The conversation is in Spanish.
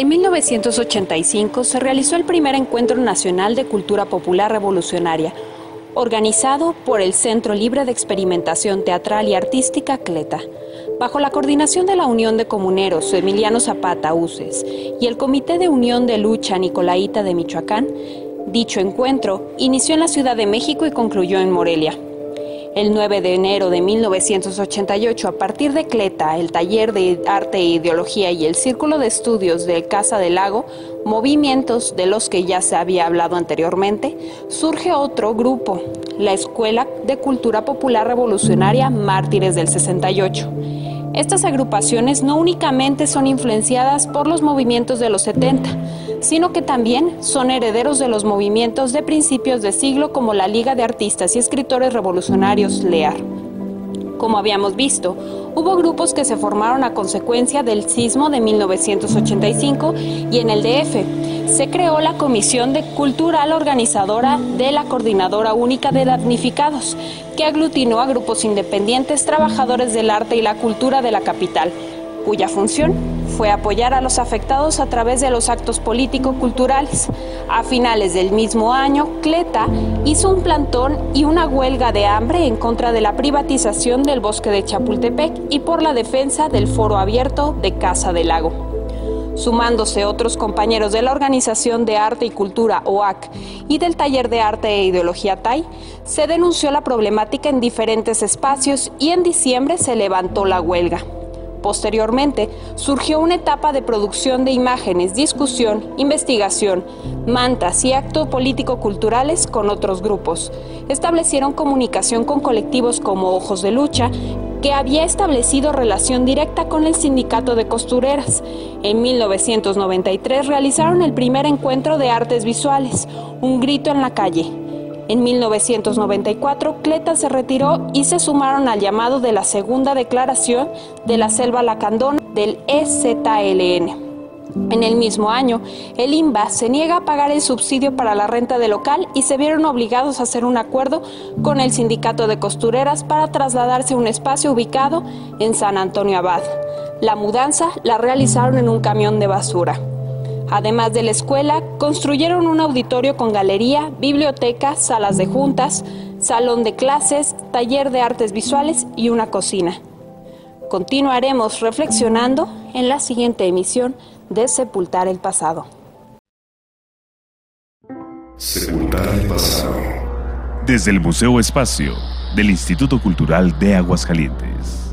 En 1985 se realizó el primer Encuentro Nacional de Cultura Popular Revolucionaria, organizado por el Centro Libre de Experimentación Teatral y Artística CLETA, bajo la coordinación de la Unión de Comuneros Emiliano Zapata Uces y el Comité de Unión de Lucha Nicolaita de Michoacán. Dicho encuentro inició en la Ciudad de México y concluyó en Morelia. El 9 de enero de 1988, a partir de CLETA, el Taller de Arte e Ideología y el Círculo de Estudios de Casa del Lago, movimientos de los que ya se había hablado anteriormente, surge otro grupo, la Escuela de Cultura Popular Revolucionaria Mártires del 68 estas agrupaciones no únicamente son influenciadas por los movimientos de los 70, sino que también son herederos de los movimientos de principios de siglo como la Liga de Artistas y Escritores Revolucionarios LEAR. Como habíamos visto, hubo grupos que se formaron a consecuencia del sismo de 1985 y en el DF se creó la Comisión de Cultural Organizadora de la Coordinadora Única de Damnificados, que aglutinó a grupos independientes trabajadores del arte y la cultura de la capital, cuya función fue apoyar a los afectados a través de los actos político-culturales. A finales del mismo año, Cleta hizo un plantón y una huelga de hambre en contra de la privatización del bosque de Chapultepec y por la defensa del foro abierto de Casa del Lago. Sumándose otros compañeros de la Organización de Arte y Cultura OAC y del Taller de Arte e Ideología TAI, se denunció la problemática en diferentes espacios y en diciembre se levantó la huelga. Posteriormente, surgió una etapa de producción de imágenes, discusión, investigación, mantas y actos político-culturales con otros grupos. Establecieron comunicación con colectivos como Ojos de Lucha, que había establecido relación directa con el sindicato de costureras. En 1993 realizaron el primer encuentro de artes visuales, Un grito en la calle, en 1994, Cleta se retiró y se sumaron al llamado de la segunda declaración de la selva lacandona del EZLN. En el mismo año, el INBA se niega a pagar el subsidio para la renta del local y se vieron obligados a hacer un acuerdo con el sindicato de costureras para trasladarse a un espacio ubicado en San Antonio Abad. La mudanza la realizaron en un camión de basura. Además de la escuela, construyeron un auditorio con galería, biblioteca, salas de juntas, salón de clases, taller de artes visuales y una cocina. Continuaremos reflexionando en la siguiente emisión de Sepultar el Pasado. Sepultar el Pasado. Desde el Museo Espacio del Instituto Cultural de Aguascalientes.